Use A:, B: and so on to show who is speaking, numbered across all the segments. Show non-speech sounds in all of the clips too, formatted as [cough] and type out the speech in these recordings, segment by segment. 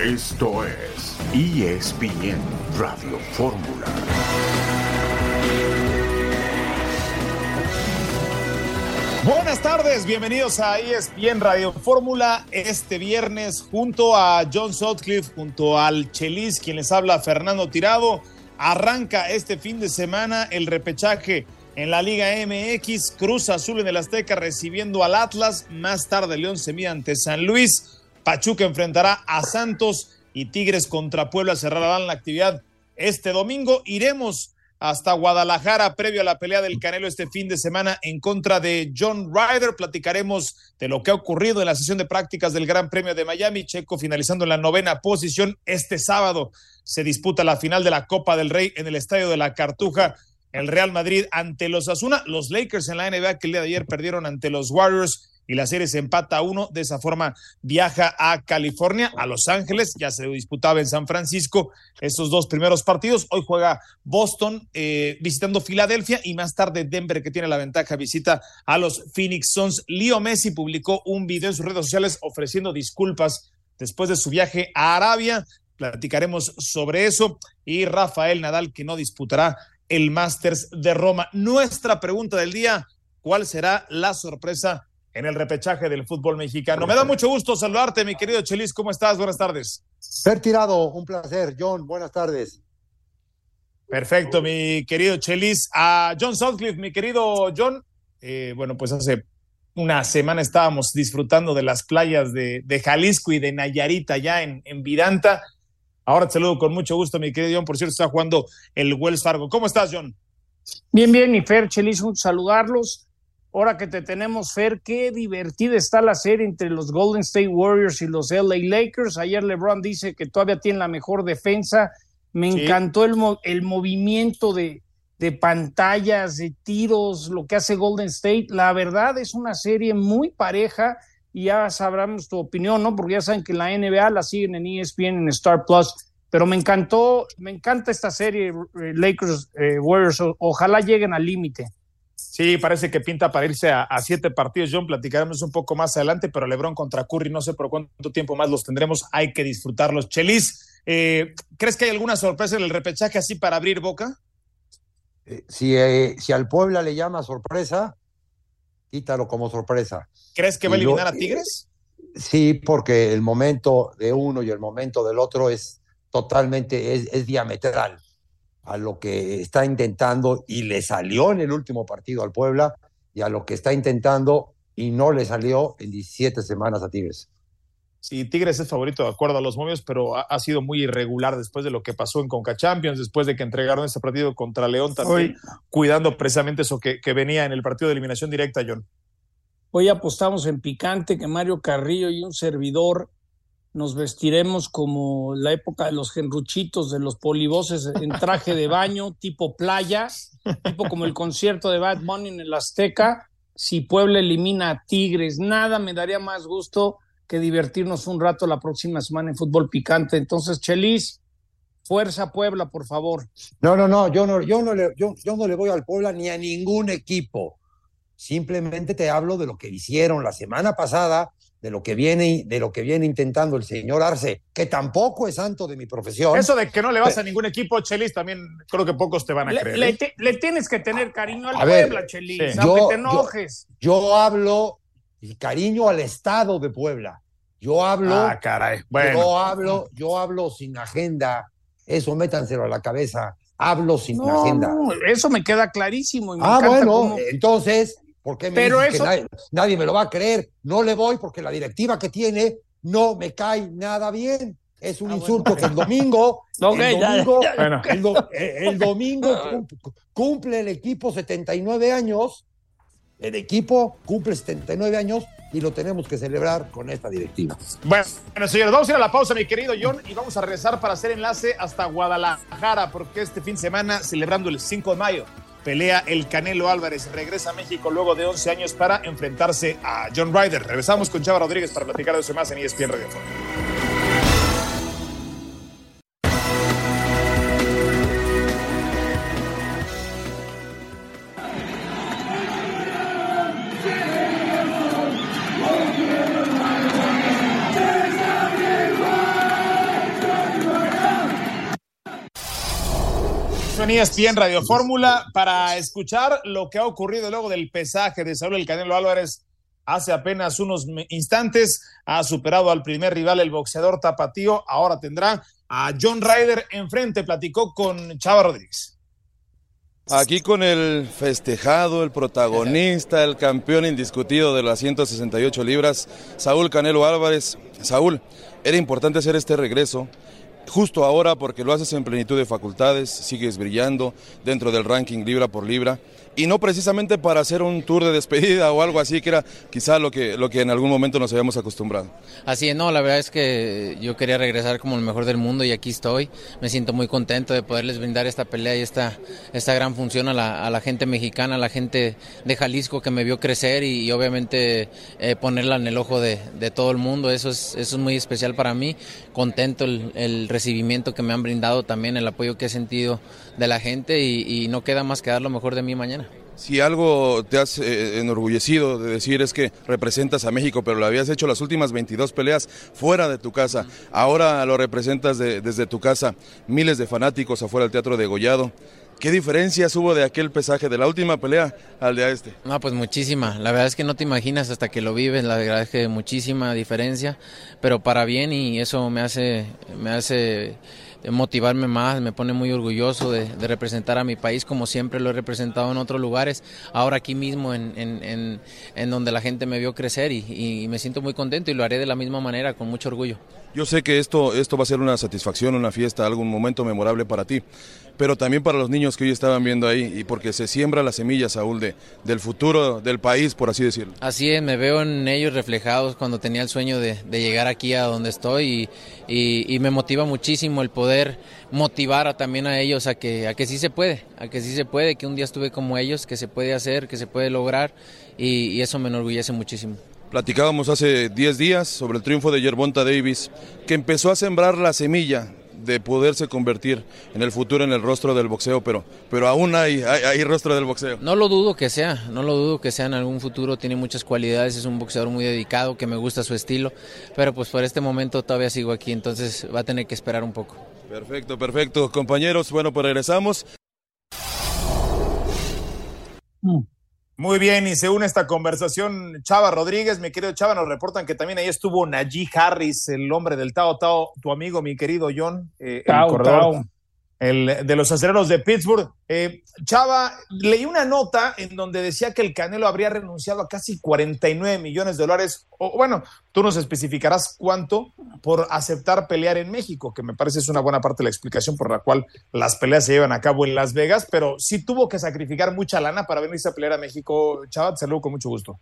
A: Esto es ESPN Radio Fórmula.
B: Buenas tardes, bienvenidos a ESPN Radio Fórmula este viernes junto a John Sutcliffe, junto al Chelis, quien les habla Fernando Tirado. Arranca este fin de semana el repechaje en la Liga MX, Cruz Azul en el Azteca recibiendo al Atlas, más tarde León se ante San Luis, Pachuca enfrentará a Santos y Tigres contra Puebla cerrarán la actividad este domingo. Iremos hasta Guadalajara previo a la pelea del Canelo este fin de semana en contra de John Ryder. Platicaremos de lo que ha ocurrido en la sesión de prácticas del Gran Premio de Miami. Checo finalizando en la novena posición. Este sábado se disputa la final de la Copa del Rey en el Estadio de la Cartuja. El Real Madrid ante los Asuna, los Lakers en la NBA que el día de ayer perdieron ante los Warriors y la serie se empata a uno. De esa forma viaja a California, a Los Ángeles, ya se disputaba en San Francisco esos dos primeros partidos. Hoy juega Boston eh, visitando Filadelfia y más tarde Denver, que tiene la ventaja, visita a los Phoenix Suns. Leo Messi publicó un video en sus redes sociales ofreciendo disculpas después de su viaje a Arabia. Platicaremos sobre eso. Y Rafael Nadal, que no disputará el Masters de Roma. Nuestra pregunta del día, ¿cuál será la sorpresa en el repechaje del fútbol mexicano. Me da mucho gusto saludarte, mi querido Chelis. ¿Cómo estás? Buenas tardes.
C: Ser tirado, un placer. John, buenas tardes.
B: Perfecto, mi querido Chelis. A John Southcliffe, mi querido John. Eh, bueno, pues hace una semana estábamos disfrutando de las playas de, Jalisco y de Nayarita ya en, en Vidanta. Ahora te saludo con mucho gusto, mi querido John. Por cierto, está jugando el Wells Fargo. ¿Cómo estás, John?
D: Bien, bien, y Fer, Chelis, un saludarlos Ahora que te tenemos, Fer, qué divertida está la serie entre los Golden State Warriors y los LA Lakers. Ayer LeBron dice que todavía tiene la mejor defensa. Me encantó el, el movimiento de, de pantallas, de tiros, lo que hace Golden State. La verdad es una serie muy pareja y ya sabremos tu opinión, ¿no? Porque ya saben que la NBA la siguen en ESPN, en Star Plus. Pero me encantó, me encanta esta serie, eh, Lakers eh, Warriors. ojalá lleguen al límite.
B: Sí, parece que pinta para irse a, siete partidos. John, platicaremos un poco más adelante, pero Lebron contra Curry, no sé por cuánto tiempo más los tendremos. Hay que disfrutarlos. Chelis, eh, ¿crees que hay alguna sorpresa en el repechaje así para abrir boca?
C: Eh, si, eh, si al Puebla le llama sorpresa, quítalo como sorpresa.
B: ¿Crees que va a eliminar a Tigres?
C: Sí, porque el momento de uno y el momento del otro es totalmente, es diametral a lo que está intentando y le salió en el último partido al Puebla y a lo que está intentando y no le salió en 17 semanas a Tigres.
B: Sí, Tigres es favorito de acuerdo a los momios, pero ha, sido muy irregular después de lo que pasó en Conca Champions, después de que entregaron ese partido contra León también, cuidando precisamente eso que, que venía en el partido de eliminación directa, John.
D: Hoy apostamos en picante que Mario Carrillo y un servidor nos vestiremos como la época de los genruchitos, de los polivoces en traje de baño, [laughs] tipo playa, tipo como el concierto de Bad Bunny en el Azteca. Si Puebla elimina a Tigres, nada me daría más gusto que divertirnos un rato la próxima semana en fútbol picante. Entonces, Chelis, fuerza Puebla, por favor.
C: No, no, no, yo no, yo no le, yo, yo no le voy al Puebla ni a ningún equipo. Simplemente te hablo de lo que hicieron la semana pasada de lo que viene de lo que viene intentando el señor Arce, que tampoco es santo de mi profesión.
B: Eso de que no le vas a ningún equipo, Chelis, también creo que pocos te van a creer.
D: ¿eh? Le, tienes que tener cariño al Puebla, Chelis, aunque te enojes.
C: Yo, hablo y cariño al Estado de Puebla. Yo hablo.
B: Ah, caray. Bueno.
C: Yo hablo, yo hablo sin agenda. Eso métanselo a la cabeza. Hablo sin agenda.
D: eso me queda clarísimo.
C: ah, bueno, entonces ¿Por qué me Pero que nadie, me lo va a creer? No le voy porque la directiva que tiene no me cae nada bien. Es un ah, insulto que el domingo, el domingo, cumple el equipo 79 años. El equipo cumple 79 años y lo tenemos que celebrar con esta directiva.
B: Bueno, señores, vamos a ir a la pausa, mi querido John, y vamos a regresar para hacer enlace hasta Guadalajara, porque este fin de semana, celebrando el 5 de mayo, pelea el Canelo Álvarez. Regresa a México luego de 11 años para enfrentarse a John Ryder. Regresamos con Chava Rodríguez para platicar de eso más en ESPN Radio en ESPN Radio Fórmula para escuchar lo que ha ocurrido luego del pesaje de Saúl El Canelo Álvarez hace apenas unos instantes. Ha superado al primer rival, el boxeador tapatío. Ahora tendrá a John Ryder enfrente. Platicó con Chava Rodríguez.
E: Aquí con el festejado, el protagonista, el campeón indiscutido de las 168 libras, Saúl Canelo Álvarez. Saúl, era importante hacer este regreso justo ahora porque lo haces en plenitud de facultades, sigues brillando dentro del ranking libra por libra y no precisamente para hacer un tour de despedida o algo así, que era quizá lo que, lo que en algún momento nos habíamos acostumbrado.
F: Así es, no, la verdad es que yo quería regresar como el mejor del mundo y aquí estoy. Me siento muy contento de poderles brindar esta pelea y esta, esta gran función a la, a la gente mexicana, a la gente de Jalisco que me vio crecer y, obviamente eh, ponerla en el ojo de, de, todo el mundo. Eso es, eso es muy especial para mí. Contento el, el, recibimiento que me han brindado también, el apoyo que he sentido de la gente y, y no queda más que dar lo mejor de mí mañana.
E: Si algo te has eh, enorgullecido de decir es que representas a México, pero lo habías hecho las últimas 22 peleas fuera de tu casa, ahora lo representas desde tu casa, miles de fanáticos afuera del Teatro de Gollado. ¿Qué diferencias hubo de aquel pesaje de la última pelea al de este?
F: No, pues muchísima. La verdad es que no te imaginas hasta que lo vives. La verdad es que muchísima diferencia, pero para bien y eso me hace, me hace motivarme más, me pone muy orgulloso de, representar a mi país como siempre lo he representado en otros lugares, ahora aquí mismo en, donde la gente me vio crecer y, me siento muy contento y lo haré de la misma manera, con mucho orgullo.
E: Yo sé que esto, esto va a ser una satisfacción, una fiesta, algún momento memorable para ti, pero también para los niños que hoy estaban viendo ahí y porque se siembra la semilla, Saúl, de, del futuro del país, por así decirlo.
F: Así es, me veo en ellos reflejados cuando tenía el sueño de, llegar aquí a donde estoy y, y, me motiva muchísimo el poder motivar a, también a ellos a que, a que sí se puede, a que sí se puede, que un día estuve como ellos, que se puede hacer, que se puede lograr y, y eso me enorgullece muchísimo.
E: Platicábamos hace 10 días sobre el triunfo de Yerbonta Davis, que empezó a sembrar la semilla de poderse convertir en el futuro en el rostro del boxeo, pero, pero aún hay, hay, hay, rostro del boxeo.
F: No lo dudo que sea, no lo dudo que sea en algún futuro, tiene muchas cualidades, es un boxeador muy dedicado, que me gusta su estilo, pero pues por este momento todavía sigo aquí, entonces va a tener que esperar un poco.
E: Perfecto, perfecto. Compañeros, bueno, pues regresamos.
B: Mm. Muy bien, y se une esta conversación Chava Rodríguez, mi querido Chava, nos reportan que también ahí estuvo Najee Harris, el hombre del Tao Tao, tu amigo, mi querido John, eh,
D: tao,
B: el
D: corredor. Tao
B: el, de los aceleros de Pittsburgh. Eh, Chava, leí una nota en donde decía que el Canelo habría renunciado a casi 49 millones de dólares, o bueno, tú nos especificarás cuánto por aceptar pelear en México, que me parece es una buena parte de la explicación por la cual las peleas se llevan a cabo en Las Vegas, pero sí tuvo que sacrificar mucha lana para venirse a pelear a México. Chava, te saludo con mucho gusto.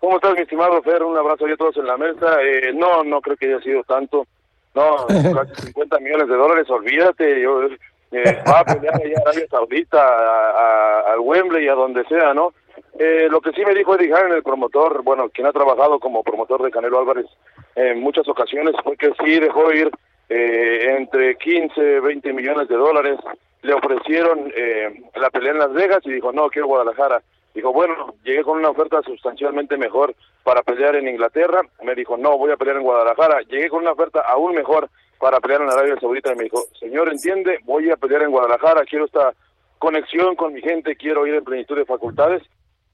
G: ¿Cómo estás, mi estimado Fer? Un abrazo a todos en la mesa. Eh, no, no creo que haya sido tanto. No, casi 50 millones de dólares, olvídate, yo eh, va a pelear allá a Arabia Saudita, a, a, al Wembley, a donde sea, ¿no? Eh, lo que sí me dijo Eddie Hearn, el promotor, bueno, quien ha trabajado como promotor de Canelo Álvarez en muchas ocasiones, fue que sí dejó ir eh, entre 15, 20 millones de dólares. Le ofrecieron eh, la pelea en Las Vegas y dijo, no, quiero Guadalajara. Dijo, bueno, llegué con una oferta sustancialmente mejor para pelear en Inglaterra. Me dijo, no, voy a pelear en Guadalajara. Llegué con una oferta aún mejor para pelear en Arabia Saudita. Y me dijo, señor, entiende, voy a pelear en Guadalajara. Quiero esta conexión con mi gente, quiero ir en plenitud de facultades.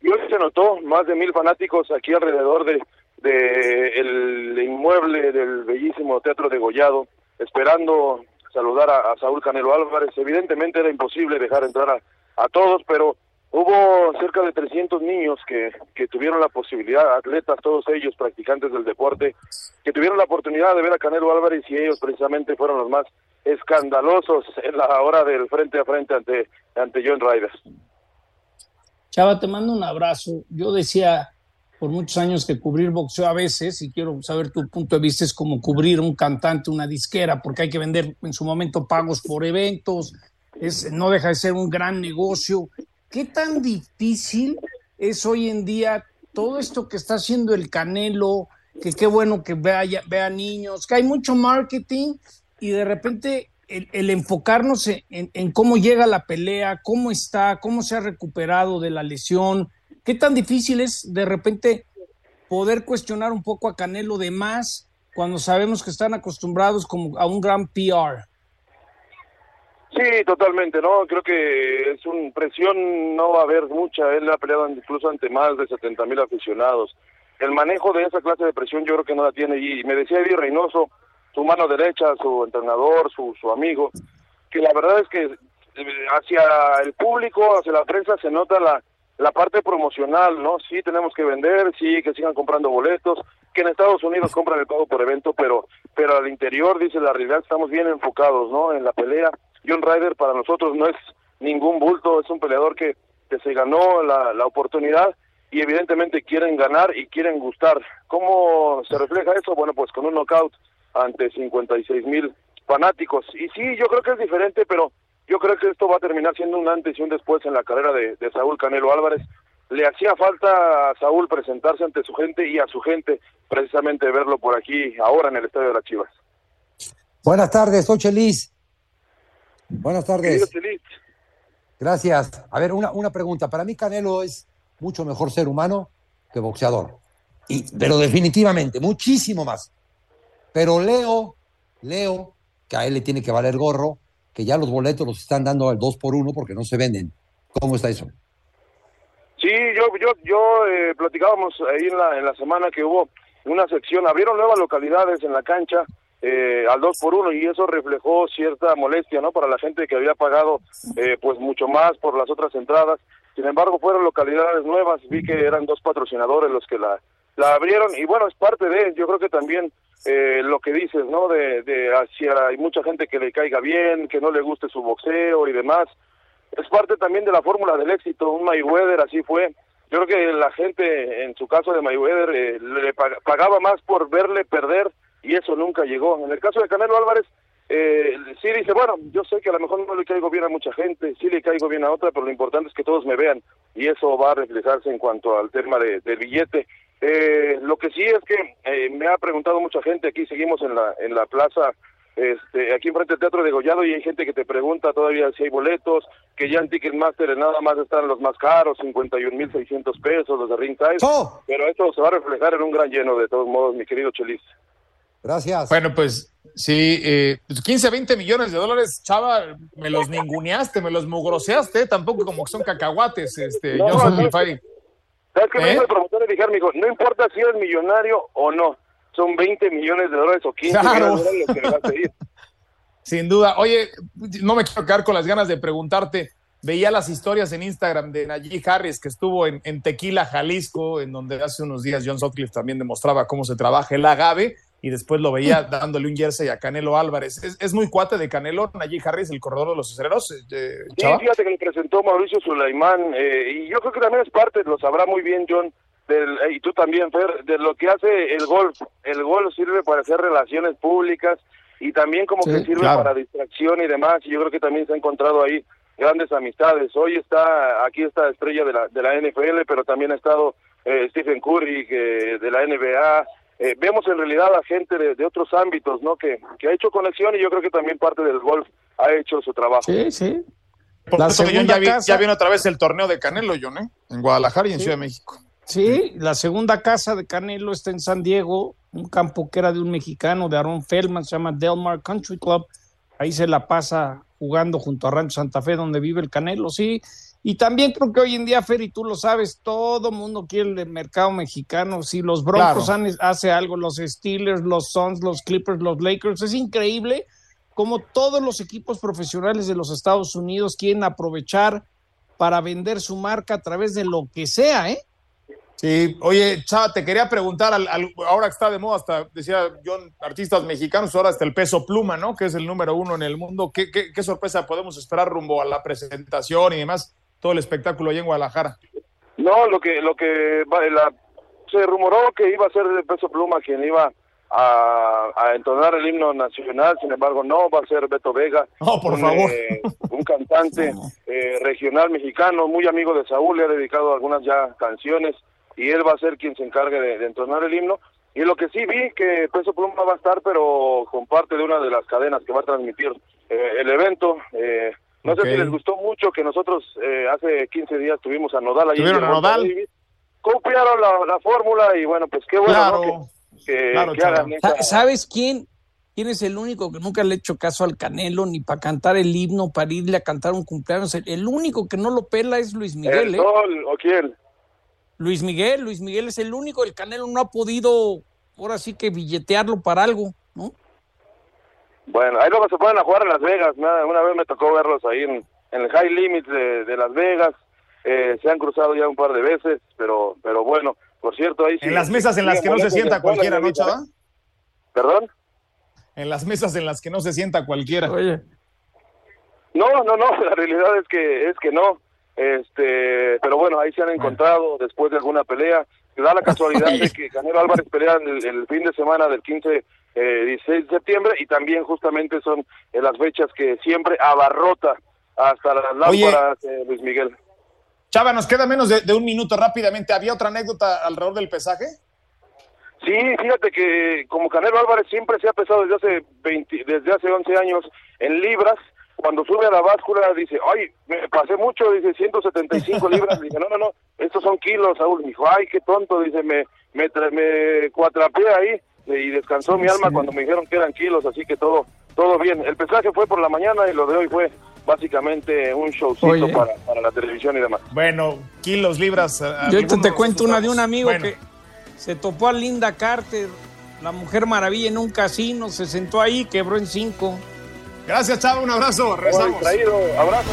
G: Y hoy se notó más de mil fanáticos aquí alrededor de, de el inmueble del bellísimo Teatro de Gollado, esperando saludar a, a Saúl Canelo Álvarez. Evidentemente era imposible dejar entrar a, a todos, pero Hubo cerca de 300 niños que, que tuvieron la posibilidad, atletas, todos ellos practicantes del deporte, que tuvieron la oportunidad de ver a Canelo Álvarez y ellos precisamente fueron los más escandalosos en la hora del frente a frente ante, ante John Ryder.
D: Chava, te mando un abrazo. Yo decía por muchos años que cubrir boxeo a veces, y quiero saber tu punto de vista, es como cubrir un cantante, una disquera, porque hay que vender en su momento pagos por eventos, es, no deja de ser un gran negocio ¿Qué tan difícil es hoy en día todo esto que está haciendo el Canelo? Que qué bueno que vea, niños, que hay mucho marketing y de repente el, enfocarnos en, en, en, cómo llega la pelea, cómo está, cómo se ha recuperado de la lesión. ¿Qué tan difícil es de repente poder cuestionar un poco a Canelo de más cuando sabemos que están acostumbrados como a un gran PR?
G: Sí, totalmente, ¿no? Creo que es un presión, no va a haber mucha. Él ha peleado incluso ante más de 70 mil aficionados. El manejo de esa clase de presión yo creo que no la tiene. Y me decía Eddie Reynoso, su mano derecha, su entrenador, su, amigo, que la verdad es que eh, hacia el público, hacia la prensa se nota la, la parte promocional, ¿no? Sí tenemos que vender, sí que sigan comprando boletos, que en Estados Unidos compran el pago por evento, pero pero al interior, dice la realidad, estamos bien enfocados, ¿no? En la pelea. John Ryder para nosotros no es ningún bulto, es un peleador que, que se ganó la, la oportunidad y evidentemente quieren ganar y quieren gustar. ¿Cómo se refleja eso? Bueno, pues con un knockout ante 56 mil fanáticos. Y sí, yo creo que es diferente, pero yo creo que esto va a terminar siendo un antes y un después en la carrera de, Saúl Canelo Álvarez. Le hacía falta a Saúl presentarse ante su gente y a su gente precisamente verlo por aquí ahora en el Estadio de las Chivas.
C: Buenas tardes, soy Chelis. Buenas tardes. Gracias. A ver, una, una pregunta. Para mí Canelo es mucho mejor ser humano que boxeador. Y, pero definitivamente, muchísimo más. Pero leo, leo que a él le tiene que valer gorro, que ya los boletos los están dando al 2 por 1 porque no se venden. ¿Cómo está eso?
G: Sí, yo, yo, yo eh, platicábamos ahí en la, en la semana que hubo una sección, abrieron nuevas localidades en la cancha eh, al 2 por 1 y eso reflejó cierta molestia, ¿no? Para la gente que había pagado eh, pues mucho más por las otras entradas. Sin embargo, fueron localidades nuevas, vi que eran dos patrocinadores los que la, la abrieron y bueno, es parte de, yo creo que también eh, lo que dices, ¿no? De, de hacia, hay mucha gente que le caiga bien, que no le guste su boxeo y demás. Es parte también de la fórmula del éxito, un Mayweather así fue. Yo creo que la gente, en su caso de Mayweather, eh, le pag- pagaba más por verle perder y eso nunca llegó. En el caso de Canelo Álvarez, eh, sí dice, bueno, yo sé que a lo mejor no le caigo bien a mucha gente, sí le caigo bien a otra, pero lo importante es que todos me vean y eso va a reflejarse en cuanto al tema de, del billete. Eh, lo que sí es que eh, me ha preguntado mucha gente, aquí seguimos en la, en la plaza, este, aquí enfrente del Teatro de Gollado y hay gente que te pregunta todavía si hay boletos, que ya en Ticketmaster nada más están los más caros, 51.600 pesos, los de ringside,
C: ¡Oh!
G: pero esto se va a reflejar en un gran lleno de todos modos, mi querido Chelis.
C: Gracias.
B: Bueno, pues sí, eh, pues 15, 20 millones de dólares, Chava, me los ninguneaste, me los mugroseaste, tampoco como que son cacahuates, este,
G: No,
B: Johnson
G: no. ¿Sabes qué me
B: ¿Eh?
G: dijo el promotor? Le dije, me dijo, no importa si eres millonario o no, son 20 millones de dólares o 15
B: Claro.
G: millones de dólares que le vas a pedir. [laughs]
B: Sin duda. Oye, no me quiero quedar con las ganas de preguntarte. Veía las historias en Instagram de Najee Harris, que estuvo en, en Tequila, Jalisco, en donde hace unos días John Sutcliffe también demostraba cómo se trabaja el agave, y después lo veía dándole un jersey a Canelo Álvarez. ¿Es, es muy cuate de Canelo, Najee Harris, el corredor de los acereros? eh,
G: Sí,
B: Chava?
G: fíjate que le presentó Mauricio Sulaimán, eh, y yo creo que también es parte, lo sabrá muy bien John, del, eh, y tú también, Fer, de lo que hace el golf. El golf sirve para hacer relaciones públicas y también como
B: Sí,
G: que sirve
B: claro.
G: para distracción y demás, y yo creo que también se ha encontrado ahí grandes amistades. Hoy está, aquí está estrella de la, de la NFL, pero también ha estado eh, Stephen Curry que, de la NBA. Eh, vemos en realidad a gente de, de otros ámbitos, ¿no? Que, que ha hecho conexión y yo creo que también parte del golf ha hecho su trabajo.
D: Sí, sí.
B: Por
D: La segunda
B: ya, vi-
D: casa-
B: ya viene otra vez el torneo de Canelo, John, ¿eh? En Guadalajara y en Ciudad de México.
D: Sí, la segunda casa de Canelo está en San Diego, un campo que era de un mexicano, de Aaron Feldman, se llama Delmar Country Club. Ahí se la pasa jugando junto a Rancho Santa Fe, donde vive el Canelo, sí. Y también creo que hoy en día, Fer, y tú lo sabes, todo mundo quiere el mercado mexicano. Si los Broncos
B: Claro.
D: han, hace algo, los Steelers, los Suns, los Clippers, los Lakers, es increíble como todos los equipos profesionales de los Estados Unidos quieren aprovechar para vender su marca a través de lo que sea, ¿eh?
B: Sí, oye, Chava, te quería preguntar, al, al- ahora que está de moda, hasta decía John, artistas mexicanos, ahora hasta el peso pluma, ¿no? Que es el número uno en el mundo. ¿Qué, qué, qué sorpresa podemos esperar rumbo a la presentación y demás? Todo el espectáculo ahí en Guadalajara.
G: No, lo que lo que va- la, se rumoró que iba a ser de peso pluma quien iba a, a entonar el himno nacional, sin embargo no, va a ser Beto Vega, [laughs]
B: Oh, por
G: un,
B: favor.
G: eh, un cantante [laughs] eh, regional mexicano, muy amigo de Saúl, le ha dedicado algunas ya canciones y él va a ser quien se encargue de, de entonar el himno. Y lo que sí vi que Peso Pluma va a estar, pero con parte de una de las cadenas que va a transmitir eh, el evento. Eh, no sé si les gustó mucho que nosotros eh, hace 15 días tuvimos a Nodal ahí. en
B: Tuvieron a Nodal.
G: Davis. Copiaron la, la fórmula y bueno, pues qué bueno
B: Claro,
G: ¿no? que, que,
B: claro,
G: que hagan esa-
D: ¿Sabes quién, ¿Quién es el único que nunca le ha hecho caso al Canelo ni para cantar el himno, para irle a cantar un cumpleaños? El único que no lo pela es Luis Miguel.
G: ¿El
D: ¿eh?
G: Sol o quién?
D: Luis Miguel, Luis Miguel es el único, el Canelo no ha podido ahora sí que billetearlo para algo, ¿no?
G: Bueno, ahí luego se pueden a jugar en Las Vegas. Una, una vez me tocó verlos ahí en, en el High Limit de, de Las Vegas. Eh, se han cruzado ya un par de veces, pero pero bueno, por cierto, ahí sí.
B: En las mesas en las que no se sienta cualquiera, ¿no, Chava?
G: ¿Perdón?
B: En las mesas en las que no se sienta cualquiera.
D: Oye,
G: No, no, no, [laughs] la realidad es que es que no. Este, pero bueno, ahí se han encontrado después de alguna pelea. Se da la casualidad [laughs] de que Canelo Álvarez pelea el, el fin de semana del 15 eh, 16 de septiembre y también justamente son eh, las fechas que siempre abarrota hasta las
B: Oye.
G: lámparas eh, Luis Miguel.
B: Chava, nos queda menos de, de un minuto rápidamente. ¿Había otra anécdota alrededor del pesaje?
G: Sí, fíjate que como Canelo Álvarez siempre se ha pesado desde hace 20, desde hace 11 años en libras, cuando sube a la báscula dice, ay, me pasé mucho, dice 175 [laughs] libras, dice, no, no, no, estos son kilos, Saúl, dijo, ay, qué tonto, dice, me, me, me cuatrapeé ahí y descansó mi alma cuando me dijeron que eran kilos, así que todo, todo bien. El pesaje fue por la mañana y lo de hoy fue básicamente un showcito para, para la televisión y demás.
B: Bueno, kilos, libras. a-
D: yo ahorita
B: algunos
D: te cuento una de un amigo
B: Bueno,
D: que se topó a Linda Carter, la mujer maravilla en un casino, se sentó ahí, quebró en cinco.
B: Gracias, Chava. Un abrazo. Rezamos.
G: Traído, abrazo.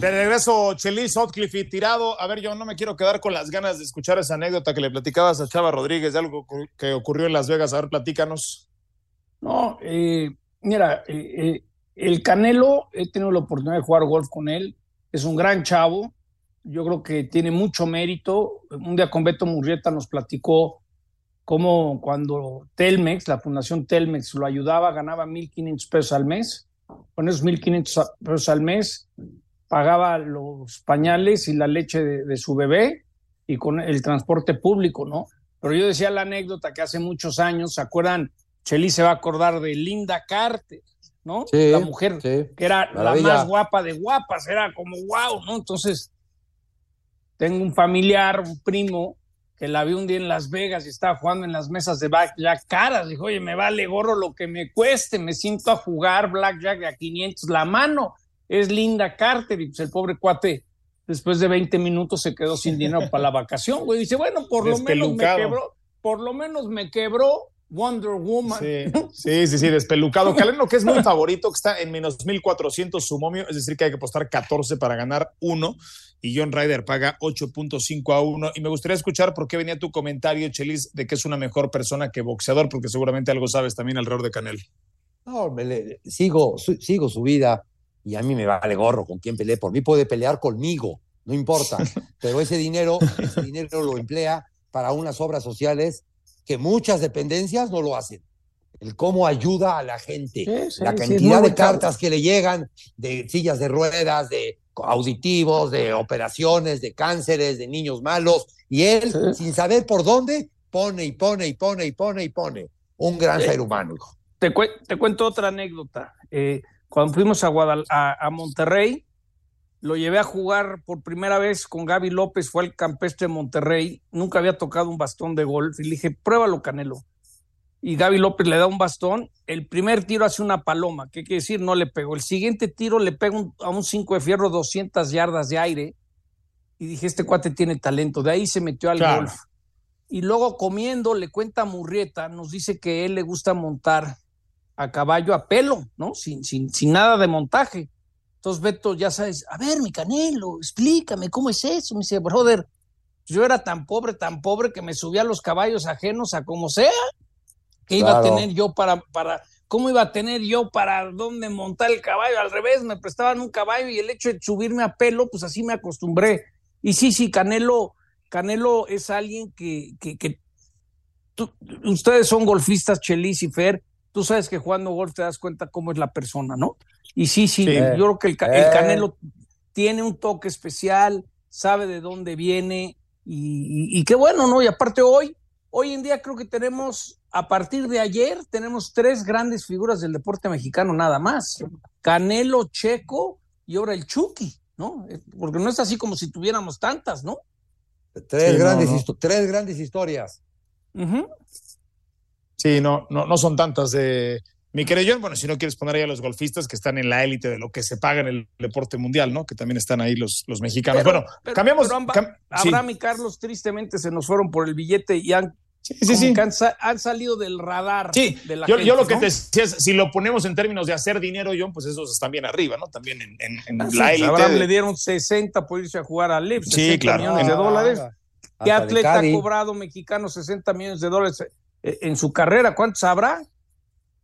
B: De regreso, Chelis, Otcliffe y tirado. A ver, yo no me quiero quedar con las ganas de escuchar esa anécdota que le platicabas a Chava Rodríguez de algo que ocurrió en Las Vegas. A ver, platícanos.
D: No, eh, mira, eh, eh, el Canelo, he tenido la oportunidad de jugar golf con él, es un gran chavo, yo creo que tiene mucho mérito. Un día con Beto Murrieta nos platicó cómo cuando Telmex, la fundación Telmex, lo ayudaba, ganaba 1.500 pesos al mes. Con esos 1.500 pesos al mes, pagaba los pañales y la leche de, de su bebé y con el transporte público, ¿no? Pero yo decía la anécdota que hace muchos años, ¿se acuerdan? Chelis se va a acordar de Linda Carter, ¿no?
C: Sí,
D: la mujer
C: sí.
D: que era
C: Maravilla.
D: la más guapa de guapas, era como wow, ¿no? Entonces, tengo un familiar, un primo, que la vi un día en Las Vegas y estaba jugando en las mesas de Blackjack caras. Dijo, oye, me vale gorro lo que me cueste, me siento a jugar Blackjack a 500 la mano. Es Linda Carter y pues el pobre cuate después de 20 minutos se quedó sin dinero para la vacación, güey. Dice, bueno, por lo menos me quebró, por lo menos me quebró Wonder Woman.
B: Sí, sí, sí, sí, despelucado. Caleno, que es muy favorito, que está en menos 1400 su momio, es decir, que hay que apostar 14 para ganar 1 y John Ryder paga 8.5 a 1. Y me gustaría escuchar por qué venía tu comentario, Chelis, de que es una mejor persona que boxeador, porque seguramente algo sabes también alrededor de Canelo.
C: No, me le- sigo, su- sigo su vida y a mí me vale gorro con quién pelee. Por mí puede pelear conmigo, no importa. [laughs] Pero ese dinero, ese dinero lo emplea para unas obras sociales que muchas dependencias no lo hacen. El cómo ayuda a la gente,
D: Sí, sí,
C: la
D: sí,
C: cantidad
D: muy
C: de cartas que le llegan de sillas de ruedas, de auditivos, de operaciones, de cánceres, de niños malos, y él,
D: Sí.
C: sin saber por dónde, pone y pone y pone y pone y pone. Un gran
D: Sí.
C: ser humano,
D: te cuento otra anécdota. Eh, cuando fuimos a, Guadal- a, a Monterrey, lo llevé a jugar por primera vez con Gaby López, fue al campestre de Monterrey, nunca había tocado un bastón de golf y le dije, pruébalo, Canelo. Y Gaby López le da un bastón, el primer tiro hace una paloma, ¿qué quiere decir? No le pegó. El siguiente tiro le pega un- a un 5 de fierro 200 yardas de aire y dije, este cuate tiene talento, de ahí se metió al
B: Claro.
D: golf. Y luego comiendo, le cuenta a Murrieta, nos dice que él le gusta montar a caballo a pelo, ¿no? Sin, sin, sin nada de montaje. Entonces Beto, ya sabes, a ver, mi Canelo, explícame, ¿cómo es eso? Me dice, brother, yo era tan pobre, tan pobre que me subía a los caballos ajenos a como sea. ¿Qué iba a tener yo para, para, cómo iba a tener yo para dónde montar el caballo? Al revés, me prestaban un caballo y el hecho de subirme a pelo, pues así me acostumbré. Y sí, sí, Canelo, Canelo es alguien que, que, que tú- ustedes son golfistas, Chelis y Fer, tú sabes que jugando golf te das cuenta cómo es la persona, ¿no? Y sí, sí,
B: Sí.
D: yo creo que el,
C: Eh.
D: Canelo tiene un toque especial, sabe de dónde viene y, y- y qué bueno, ¿no? Y aparte hoy, hoy en día creo que tenemos, a partir de ayer, tenemos tres grandes figuras del deporte mexicano nada más. Canelo, Checo y ahora el Chucky, ¿no? Porque no es así como si tuviéramos tantas, ¿no?
C: Tres, grandes, tres grandes historias.
B: Sí, no, no, no son tantas. de mi querido John, bueno, si no quieres poner ahí a los golfistas que están en la élite de lo que se paga en el deporte mundial, ¿no? Que también están ahí los, los mexicanos. bueno, cambiamos.
D: Abraham y Carlos tristemente se nos fueron por el billete y han Sí, sí, Han, salido del radar.
B: Sí, de la yo, yo, lo que te decía es, si lo ponemos en términos de hacer dinero, John, pues esos están bien arriba, ¿no? También en, en,
D: ah, la élite. le dieron 60 por irse a jugar al Leipzig, sí, claro. millones de dólares. ¿Qué atleta ha cobrado mexicano 60 millones de dólares eh, en su carrera? ¿Cuántos habrá?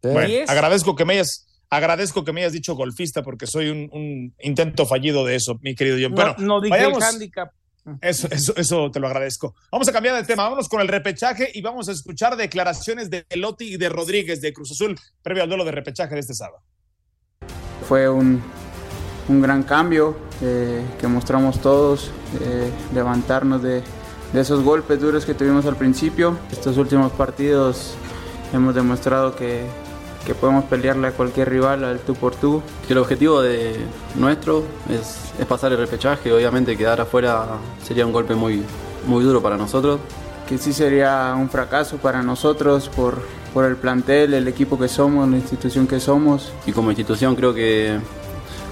B: Bueno, agradezco que me hayas agradezco que me hayas dicho golfista porque soy un, intento fallido de eso, mi querido John. Bueno,
D: no, dije el handicap.
B: Eso, eso, eso te lo agradezco. Vamos a cambiar de tema, vámonos con el repechaje y vamos a escuchar declaraciones de Lotti y de Rodríguez de Cruz Azul previo al duelo de repechaje de este sábado.
H: Fue un, un gran cambio eh, que mostramos todos, eh, levantarnos de, de esos golpes duros que tuvimos al principio. Estos últimos partidos hemos demostrado que, que podemos pelearle a cualquier rival al tú por tú.
I: El objetivo de nuestro es, es, pasar el repechaje, obviamente quedar afuera sería un golpe muy, muy duro para nosotros.
H: Que sí sería un fracaso para nosotros por, por el plantel, el equipo que somos, la institución que somos.
I: Y como institución creo que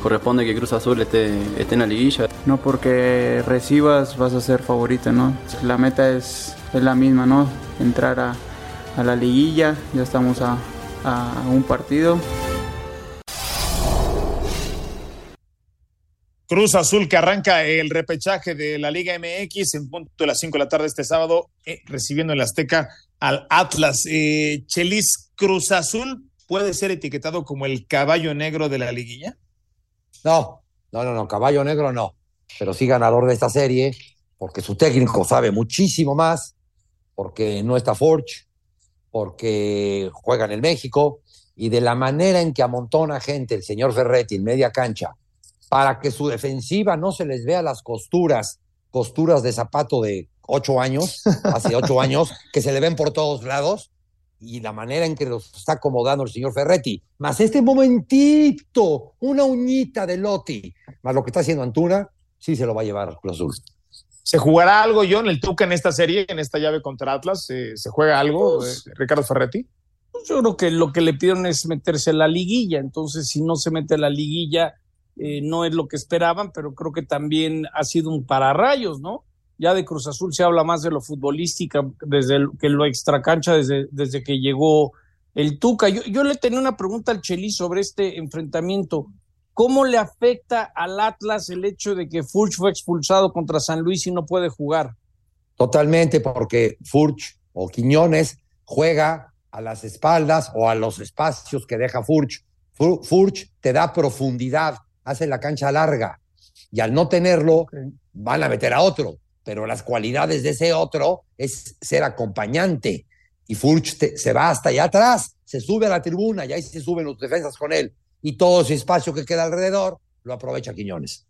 I: corresponde que Cruz Azul esté, esté en la liguilla.
H: No porque recibas vas a ser favorito, ¿no? La meta es, es la misma, ¿no? Entrar a, a la liguilla, ya estamos a, a un partido.
B: Cruz Azul que arranca el repechaje de la Liga MX en punto de las 5 de la tarde este sábado, eh, recibiendo en la Azteca al Atlas. Eh, Chelis, Cruz Azul puede ser etiquetado como el caballo negro de la liguilla.
C: No, no, no, no, caballo negro no, pero sí ganador de esta serie, porque su técnico sabe muchísimo más, porque no está Forge, porque juega en el México y de la manera en que amontona gente el señor Ferretti en media cancha para que su defensiva no se les vea las costuras, costuras de zapato de ocho años, hace ocho [laughs] años, que se le ven por todos lados, y la manera en que los está acomodando el señor Ferretti, más este momentito, una uñita de Lotti, más lo que está haciendo Antuna, sí se lo va a llevar Cruz Azul.
B: ¿Se jugará algo, John, el Tuca en esta serie, en esta llave contra Atlas? ¿Se, juega algo, pues, eh, Ricardo Ferretti?
D: Pues yo creo que lo que le pidieron es meterse en la liguilla, entonces si no se mete en la liguilla, eh, no es lo que esperaban, pero creo que también ha sido un pararrayos, ¿no? Ya de Cruz Azul se habla más de lo futbolística, desde que lo extracancha, desde, desde que llegó el Tuca. Yo, yo le tenía una pregunta al Chelis sobre este enfrentamiento. ¿Cómo le afecta al Atlas el hecho de que Furch fue expulsado contra San Luis y no puede jugar?
C: Totalmente, porque Furch o Quiñones juega a las espaldas o a los espacios que deja Furch. Furch te da profundidad, hace la cancha larga y al no tenerlo van a meter a otro, pero las cualidades de ese otro es ser acompañante y Furch se va hasta allá atrás, se sube a la tribuna y ahí se suben los defensas con él y todo ese espacio que queda alrededor lo aprovecha Quiñones.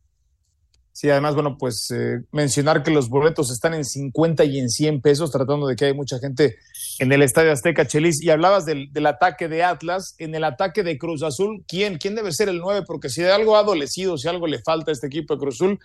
B: Sí, además, bueno, pues eh, mencionar que los boletos están en 50 y en 100 pesos, tratando de que hay mucha gente en el Estadio Azteca Chelis. Y hablabas del, ataque de Atlas, en el ataque de Cruz Azul, ¿quién? ¿Quién debe ser el 9? Porque si de algo ha adolecido, si algo le falta a este equipo de Cruz Azul,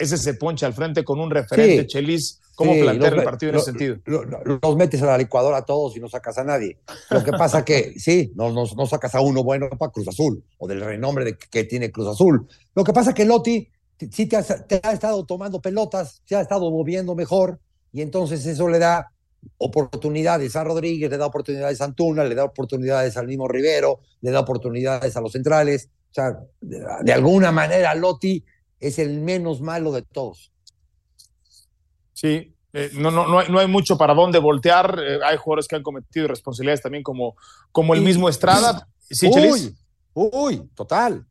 B: ese se poncha al frente con un referente Chelis. ¿Cómo plantear el partido en ese sentido?
C: los metes a la licuadora a todos y no sacas a nadie. Lo que pasa que [laughs] sí, no, no, no sacas a uno bueno para Cruz Azul o del renombre de, que tiene Cruz Azul. Lo que pasa que Lotti sí te, ha estado tomando pelotas, se ha estado moviendo mejor y entonces eso le da oportunidades a Rodríguez, le da oportunidades a Antuna, le da oportunidades al mismo Rivero, le da oportunidades a los centrales. O sea, de, alguna manera Lotti es el menos malo de todos.
B: Sí, eh, no, no, no, hay, no hay mucho para dónde voltear. Eh, hay jugadores que han cometido responsabilidades también como, como el mismo Estrada.
C: Sí, uy, uy, total.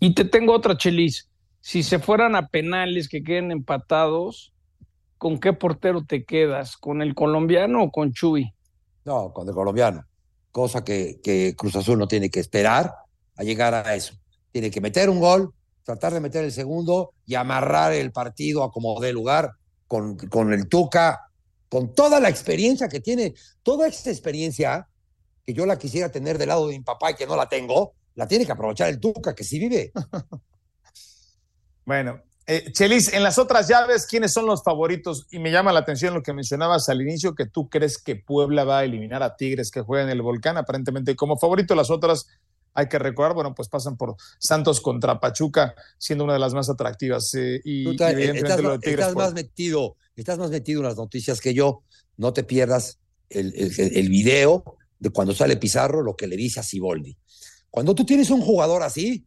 D: Y te tengo otra, Chelis si se fueran a penales que queden empatados, ¿con qué portero te quedas? ¿Con el colombiano o con Chuy?
C: No, con el colombiano. Cosa que, que Cruz Azul no tiene que esperar a llegar a eso. Tiene que meter un gol, tratar de meter el segundo y amarrar el partido a como dé lugar con, con el Tuca, con toda la experiencia que tiene, toda esta experiencia que yo la quisiera tener del lado de mi papá y que no la tengo, la tiene que aprovechar el Tuca, que sí vive. [laughs]
B: Bueno, Eh, Chelis, en las otras llaves, ¿quiénes son los favoritos? Y me llama la atención lo que mencionabas al inicio, que tú crees que Puebla va a eliminar a Tigres que juegan en el Volcán, aparentemente como favorito. Las otras, hay que recordar, bueno, pues pasan por Santos contra Pachuca, siendo una de las más atractivas. Eh, y,
C: Tú
B: y
C: ta-
B: evidentemente
C: estás,
B: lo de Tigres.
C: estás
B: por-
C: más metido, estás más metido en las noticias que yo. No te pierdas el, el, el video de cuando sale Pizarro, lo que le dice a Siboldi. Cuando tú tienes un jugador así,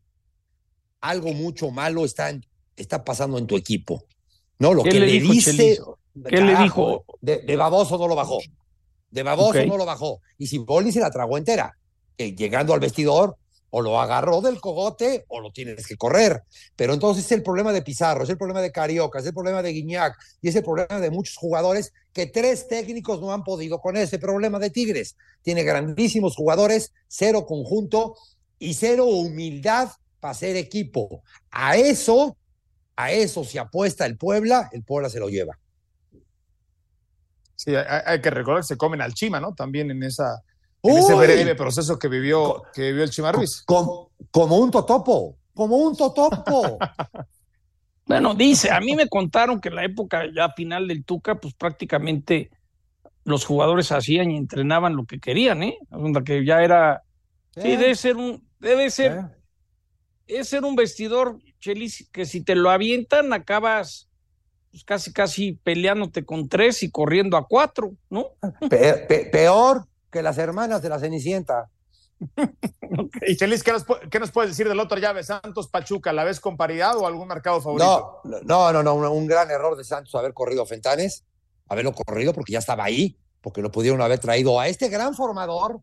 C: algo mucho malo está, en- está pasando en tu equipo. No, lo
D: ¿Qué
C: que
D: le
C: le,
D: dijo,
C: dice.
D: Chelizo? ¿Qué le dijo?
C: De, de baboso no lo bajó. De baboso
D: Ok.
C: no lo bajó. Y Siboldi se la tragó entera. Que llegando al vestidor, o lo agarró del cogote o lo tienes que correr. Pero entonces es el problema de Pizarro, es el problema de Carioca, es el problema de Guiñac y es el problema de muchos jugadores que tres técnicos no han podido con ese problema de Tigres. Tiene grandísimos jugadores, cero conjunto y cero humildad para ser equipo. A eso, a eso se apuesta el Puebla, el Puebla se lo lleva.
B: Sí, hay, hay que recordar que se comen al Chima, ¿no? También en esa en ese breve proceso que vivió, que vivió el Chima Ruiz.
C: como, como un totopo, como un totopo. [laughs]
D: Bueno, dice, a mí me contaron que en la época ya final del Tuca, pues prácticamente los jugadores hacían y entrenaban lo que querían, ¿eh? O sea, que ya era, sí, debe ser un, debe ser,
C: ¿Eh?
D: es ser un vestidor, Chelis, que si te lo avientan, acabas pues, casi, casi peleándote con tres y corriendo a cuatro, ¿no?
C: Pe- pe- peor que las hermanas de la Cenicienta. [laughs]
B: Y Chelis, ¿qué nos, qué nos puedes decir del otro llave? Santos Pachuca, ¿la ves con paridad o algún mercado favorito?
C: No, no, no, no, un, un gran error de Santos haber corrido a Fentanes, haberlo corrido porque ya estaba ahí, porque lo pudieron haber traído a este gran formador,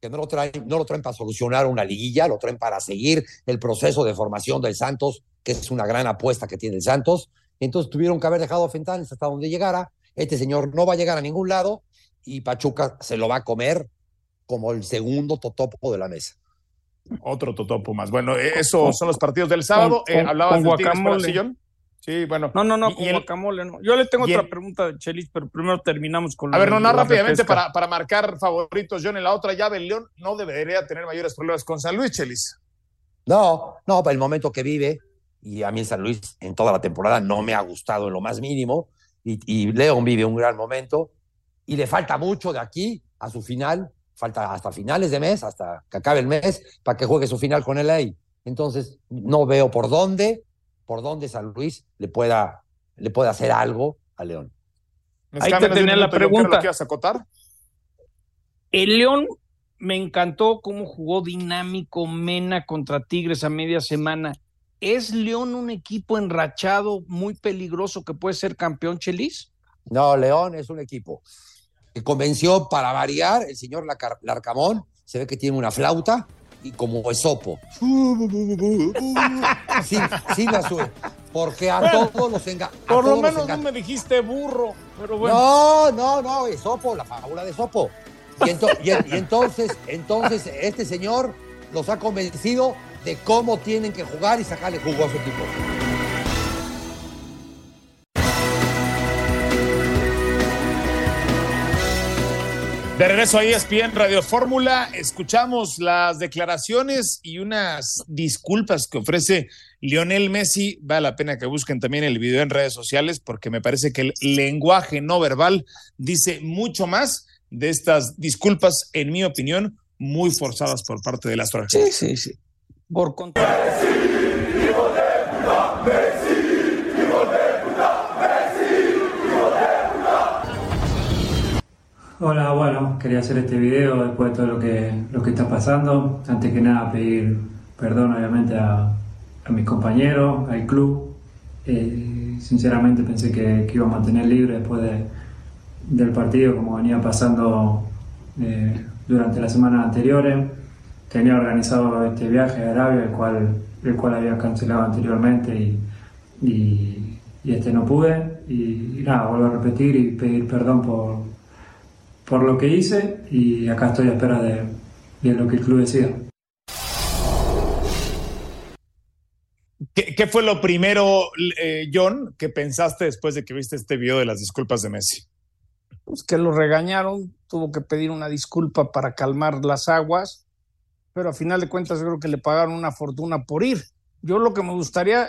C: que no lo traen, no lo traen para solucionar una liguilla, lo traen para seguir el proceso de formación del Santos, que es una gran apuesta que tiene el Santos. Entonces tuvieron que haber dejado a Fentanes hasta donde llegara. Este señor no va a llegar a ningún lado y Pachuca se lo va a comer como el segundo totopo de la mesa.
B: Otro totopo más. Bueno, eh, esos son los partidos del sábado.
D: Con-
B: Eh,
D: con-
B: ¿Hablabas
D: con
B: del? Sí, bueno.
D: No, no, no,
B: Y-
D: con
B: y
D: guacamole, no. Yo le tengo otra
B: el-
D: pregunta de Chelis, pero primero terminamos con
B: A ver, no, no, rápidamente para, para marcar favoritos. John, en la otra llave, el León no debería tener mayores problemas con San Luis, Chelis.
C: No, no, para el momento que vive, y a mí el San Luis en toda la temporada no me ha gustado en lo más mínimo, y, y León vive un gran momento, y le falta mucho de aquí a su final, falta hasta finales de mes, hasta que acabe el mes, para que juegue su final con el LA. Entonces, no veo por dónde, por dónde San Luis le pueda, le pueda hacer algo a León.
B: Nos
D: Ahí te tenía la
B: ¿qué
D: pregunta.
B: a acotar?
D: El León me encantó cómo jugó dinámico Mena contra Tigres a media semana. ¿Es León un equipo enrachado muy peligroso que puede ser campeón, Chelis?
C: No, León es un equipo que convenció para variar el señor Lacar- Larcamón. Se ve que tiene una flauta y como esopo. [laughs] Sin, sin la sue- Porque a
D: Bueno,
C: todos los enga- a
D: Por lo menos no me dijiste burro, pero bueno.
C: No, no, no, esopo, la fábula de esopo. Y, ento- y en- y entonces, entonces este señor los ha convencido de cómo tienen que jugar y sacarle jugo a su equipo.
B: De regreso a ESPN Radio Fórmula, escuchamos las declaraciones y unas disculpas que ofrece Lionel Messi. Vale la pena que busquen también el video en redes sociales porque me parece que el lenguaje no verbal dice mucho más de estas disculpas, en mi opinión, muy forzadas por parte de las
D: Sí, sí, sí. Por contra.
J: Hola, quería hacer este video después de todo lo que, lo que está pasando. Antes que nada pedir perdón obviamente a, mis compañeros, al club. Eh, sinceramente pensé que, iba a mantener libre después de- del partido como venía pasando eh, durante las semanas anteriores. Tenía organizado este viaje a Arabia, el cual, el cual había cancelado anteriormente y este no pude. Y, y nada, vuelvo a repetir y pedir perdón por, por lo que hice y acá estoy a espera de, de lo que el club decida.
B: ¿Qué, qué fue lo primero, eh, John, que pensaste después de que viste este video de las disculpas de Messi?
D: Pues que lo regañaron, tuvo que pedir una disculpa para calmar las aguas, pero a final de cuentas yo creo que le pagaron una fortuna por ir. Yo lo que me gustaría,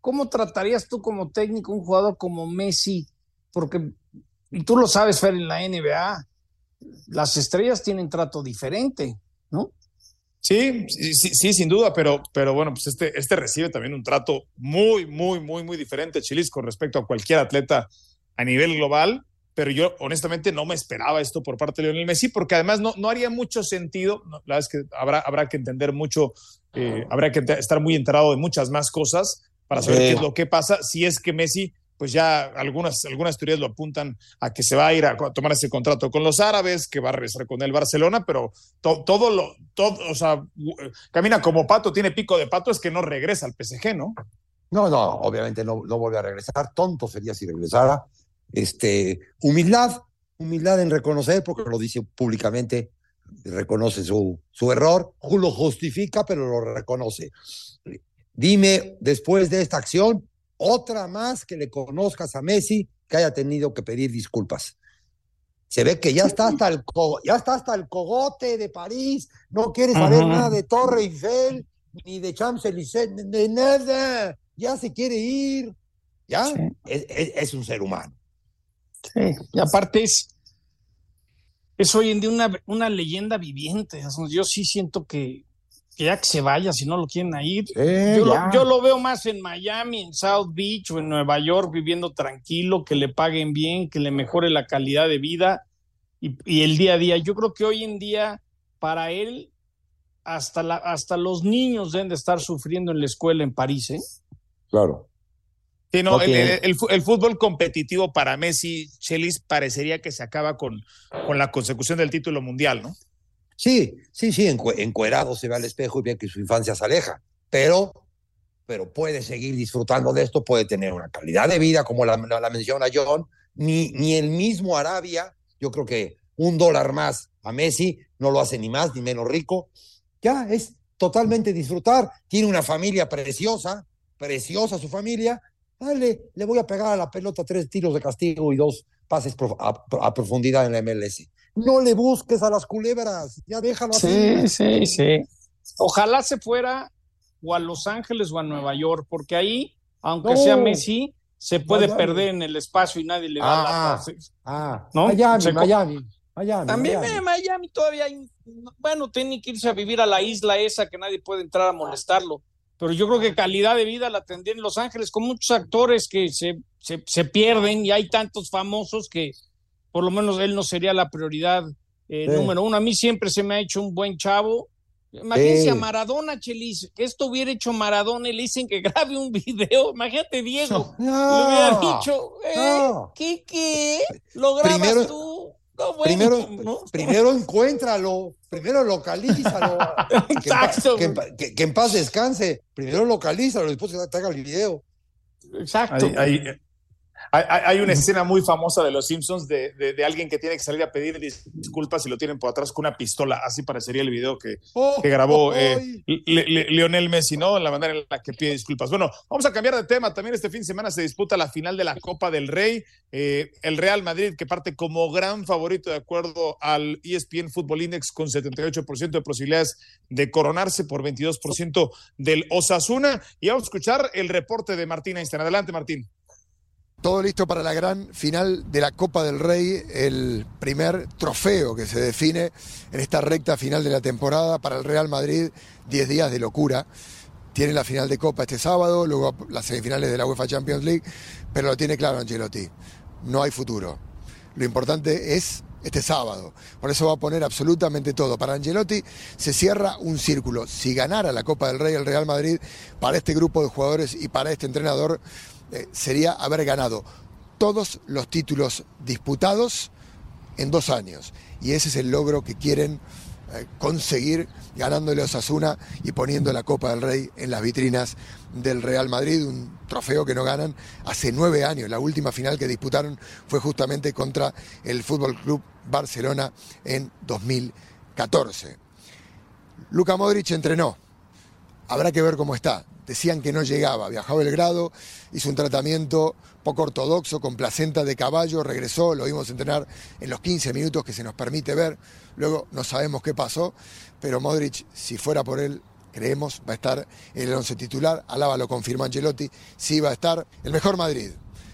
D: ¿cómo tratarías tú como técnico un jugador como Messi? Porque, y tú lo sabes, Fer, en la NBA, las estrellas tienen trato diferente, ¿no?
B: Sí, sí, sí, sin duda, pero, pero bueno, pues este, este recibe también un trato muy, muy, muy, muy diferente, Chilis, con respecto a cualquier atleta a nivel global. Pero yo honestamente no me esperaba esto por parte de Lionel Messi, porque además no, no haría mucho sentido. la verdad es que habrá, habrá que entender mucho, eh, habrá que estar muy enterado de muchas más cosas para saber qué es lo que pasa si es que Messi pues ya algunas, algunas teorías lo apuntan a que se va a ir a, tomar ese contrato con los árabes, que va a regresar con el Barcelona, pero todo lo, todo, o sea, camina como pato, tiene pico de pato, es que no regresa al PSG, ¿no?
C: No, no, obviamente no, no vuelve a regresar, tonto sería si regresara. Este, humildad, humildad en reconocer, porque lo dice públicamente, reconoce su, su error, lo justifica, pero lo reconoce. Dime, después de esta acción, otra más que le conozcas a Messi que haya tenido que pedir disculpas. Se ve que ya está hasta el, ya está hasta el cogote de París, no quiere saber nada de Torre Eiffel, ni de Champs-Élysées, de nada, ya se quiere ir, ya es, un ser humano.
D: Sí, y aparte es, es hoy en día una, una leyenda viviente, yo sí siento que, que ya que se vaya si no lo quieren ir. yo, lo, veo más en Miami, en South Beach o en Nueva York viviendo tranquilo, que le paguen bien, que le mejore la calidad de vida y, el día a día. Yo creo que hoy en día para él hasta, la, hasta los niños deben de estar sufriendo en la escuela en París. ¿eh?
C: Claro.
B: Sí, no, el, fútbol competitivo para Messi, Chelis, parecería que se acaba con, con la consecución del título mundial, ¿no?
C: Sí, sí, sí, encuerado se ve al espejo y ve que su infancia se aleja, pero, pero puede seguir disfrutando de esto, puede tener una calidad de vida, como la, menciona John, ni, ni el mismo Arabia, yo creo que un dólar más a Messi no lo hace ni más ni menos rico, ya es totalmente disfrutar, tiene una familia preciosa, preciosa su familia, dale, le voy a pegar a la pelota tres tiros de castigo y dos pases a profundidad en la MLS no le busques a las culebras, ya déjalo
D: así. Sí, sí, sí. Ojalá se fuera o a Los Ángeles o a Nueva York, porque ahí, aunque sea Messi, se puede perder en el espacio y nadie le da
C: ah, la Ah, ¿no? Miami, Miami, Miami.
D: También Miami. Miami todavía hay, bueno, tiene que irse a vivir a la isla esa que nadie puede entrar a molestarlo. Pero yo creo que calidad de vida la tendría en Los Ángeles, con muchos actores que se, se, se pierden y hay tantos famosos que, por lo menos él no sería la prioridad eh, número uno. A mí siempre se me ha hecho un buen chavo. Imagínense a Maradona, Chelis, que esto hubiera hecho Maradona y le dicen que [laughs] grabe un video. Imagínate, Diego. [laughs] le hubiera dicho, eh, ¿qué, qué? ¿Lo grabas primero, tú?
C: primero, [laughs] primero encuéntralo, primero localízalo. Exacto. Que, que, en paz descanse. Primero localízalo, después que te haga el video.
D: Exacto.
B: Hay, una escena muy famosa de Los Simpsons de, de, alguien que tiene que salir a pedir disculpas y lo tienen por atrás con una pistola. Así parecería el video que, oh, que grabó eh, Lionel Messi, ¿no? En la manera en la que pide disculpas. Bueno, vamos a cambiar de tema. También este fin de semana se disputa la final de la Copa del Rey. Eh, el Real Madrid, que parte como gran favorito de acuerdo al ESPN Football Index con 78% de posibilidades de coronarse por 22% del Osasuna. Y vamos a escuchar el reporte de Martín Einstein. Adelante, Martín.
K: Todo listo para la gran final de la Copa del Rey, el primer trofeo que se define en esta recta final de la temporada para el Real Madrid, 10 días de locura. Tiene la final de Copa este sábado, luego las semifinales de la UEFA Champions League, pero lo tiene claro Angelotti, no hay futuro. Lo importante es este sábado. Por eso va a poner absolutamente todo. Para Angelotti se cierra un círculo. Si ganara la Copa del Rey el Real Madrid, para este grupo de jugadores y para este entrenador, eh, sería haber ganado todos los títulos disputados en dos años. Y ese es el logro que quieren eh, conseguir ganándole a Osasuna y poniendo la Copa del Rey en las vitrinas del Real Madrid, un trofeo que no ganan hace nueve años. La última final que disputaron fue justamente contra el Fútbol Club Barcelona en 2014. Luka Modric entrenó. Habrá que ver cómo está decían que no llegaba. Viajó a Belgrado, hizo un tratamiento poco ortodoxo con placenta de caballo, regresó, lo vimos entrenar en los 15 minutos que se nos permite ver. Luego no sabemos qué pasó, pero Modric, si fuera por él, creemos, va a estar el once titular. Alaba lo confirmó Angelotti, sí va a estar el mejor Madrid,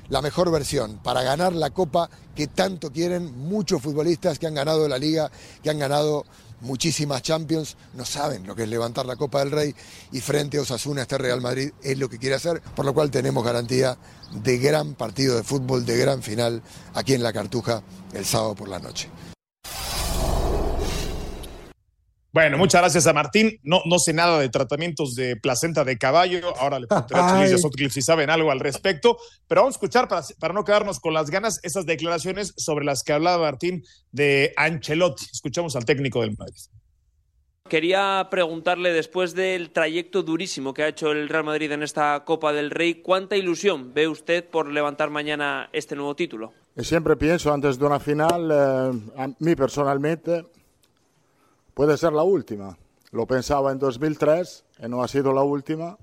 K: la mejor versión para ganar la copa que tanto quieren muchos futbolistas que han ganado la liga, que han ganado muchísimas Champions, no saben lo que es levantar la Copa del Rey y frente a Osasuna este Real Madrid es lo que quiere hacer, por lo cual tenemos garantía de gran partido de fútbol, de gran final aquí en la Cartuja el sábado por la noche.
B: Bueno, muchas gracias a Martín. No, no sé nada de tratamientos de placenta de caballo. Ahora le preguntaré a Chelis y a Sotcliffe si saben algo al respecto. Pero vamos a escuchar, para, para no quedarnos con las ganas, esas declaraciones sobre las que hablaba Martín de Ancelotti. Escuchamos al técnico del Madrid.
L: Quería preguntarle, después del trayecto durísimo que ha hecho el Real Madrid en esta Copa del Rey, ¿cuánta ilusión ve usted por levantar mañana este nuevo título?
M: Siempre pienso antes de una final, eh, a mí personalmente, puede ser la última. Lo pensaba en 2003 y no ha sido la última.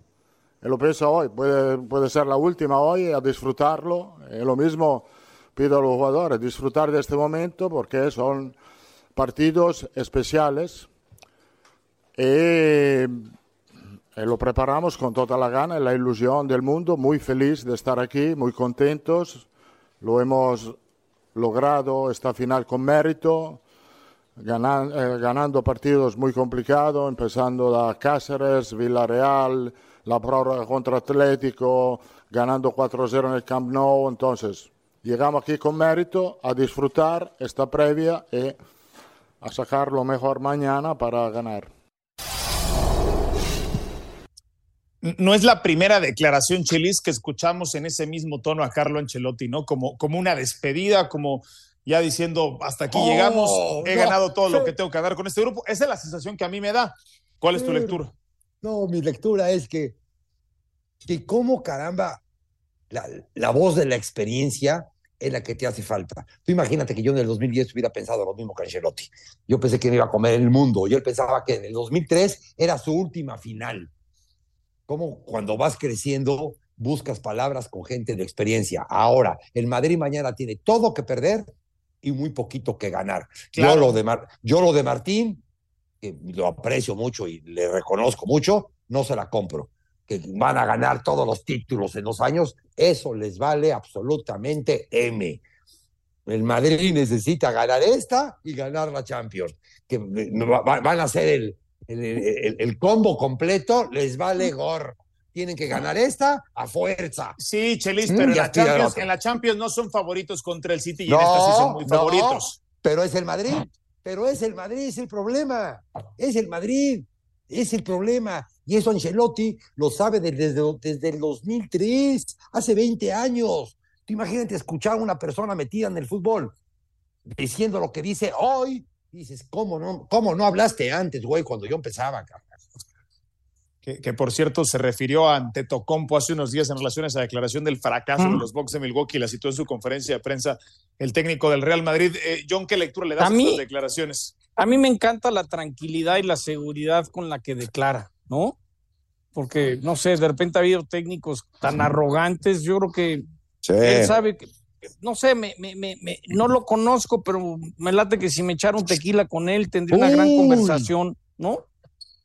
M: Y lo pienso hoy, puede, puede ser la última hoy, a disfrutarlo. Y lo mismo pido a los jugadores, disfrutar de este momento porque son partidos especiales. Y, y lo preparamos con toda la gana y la ilusión del mundo, muy feliz de estar aquí, muy contentos. Lo hemos logrado esta final con mérito ganan, eh, ganando partidos muy complicados, empezando da Cáceres, Villarreal, la prórroga contra Atlético, ganando 4-0 en el Camp Nou. Entonces, llegamos aquí con mérito a disfrutar esta previa y a sacar lo mejor mañana para ganar.
B: No es la primera declaración, Chelis, que escuchamos en ese mismo tono a Carlo Ancelotti, ¿no? Como, como una despedida, como ya diciendo, hasta aquí
C: Oh,
B: llegamos, he
C: no,
B: ganado todo lo que tengo que ganar con este grupo. Esa es la sensación que a mí me da. ¿Cuál es tu lectura?
C: No, mi lectura es que, que cómo caramba, la, la voz de la experiencia es la que te hace falta. Tú imagínate que yo en el 2010 hubiera pensado lo mismo que Ancelotti. Yo pensé que me iba a comer el mundo. Yo pensaba que en el 2003 era su última final. Como cuando vas creciendo buscas palabras con gente de experiencia. Ahora, el Madrid mañana tiene todo que perder y muy poquito que ganar.
B: Claro.
C: Yo, lo de Mar- yo lo de Martín, que lo aprecio mucho y le reconozco mucho, no se la compro. Que van a ganar todos los títulos en dos años, eso les vale absolutamente M. El Madrid necesita ganar esta y ganar la Champions. Que va- va- van a hacer el, el, el- el combo completo, les vale gorro. Tienen que ganar esta a fuerza.
B: Sí, Chelis,
C: Mm,
B: pero en la, Champions,
C: otro.
B: en la Champions no son favoritos contra el City y en esta sí son muy
C: no,
B: favoritos.
C: pero es el Madrid, pero es el Madrid, es el problema, es el Madrid, es el problema. Y eso Ancelotti lo sabe desde, desde el 2003, hace 20 años. Tú imagínate escuchar a una persona metida en el fútbol diciendo lo que dice hoy. Dices, ¿cómo no, cómo no hablaste antes, güey, cuando yo empezaba? cabrón?
B: Que, que, por cierto se refirió a Antetokounmpo hace unos días en relación a esa declaración del fracaso
D: Mm.
B: de los Bucks de Milwaukee, la citó en su conferencia de prensa el técnico del Real Madrid. Eh, John, ¿qué lectura le das
D: A
B: a,
D: mí-
B: estas declaraciones?
D: A mí me encanta la tranquilidad y la seguridad con la que declara, ¿no? Porque, no sé, de repente ha habido técnicos tan arrogantes, yo creo que él sabe que, no sé, me, me- me- me- no lo conozco, pero me late que si me echara un tequila con él tendría una gran conversación, ¿no?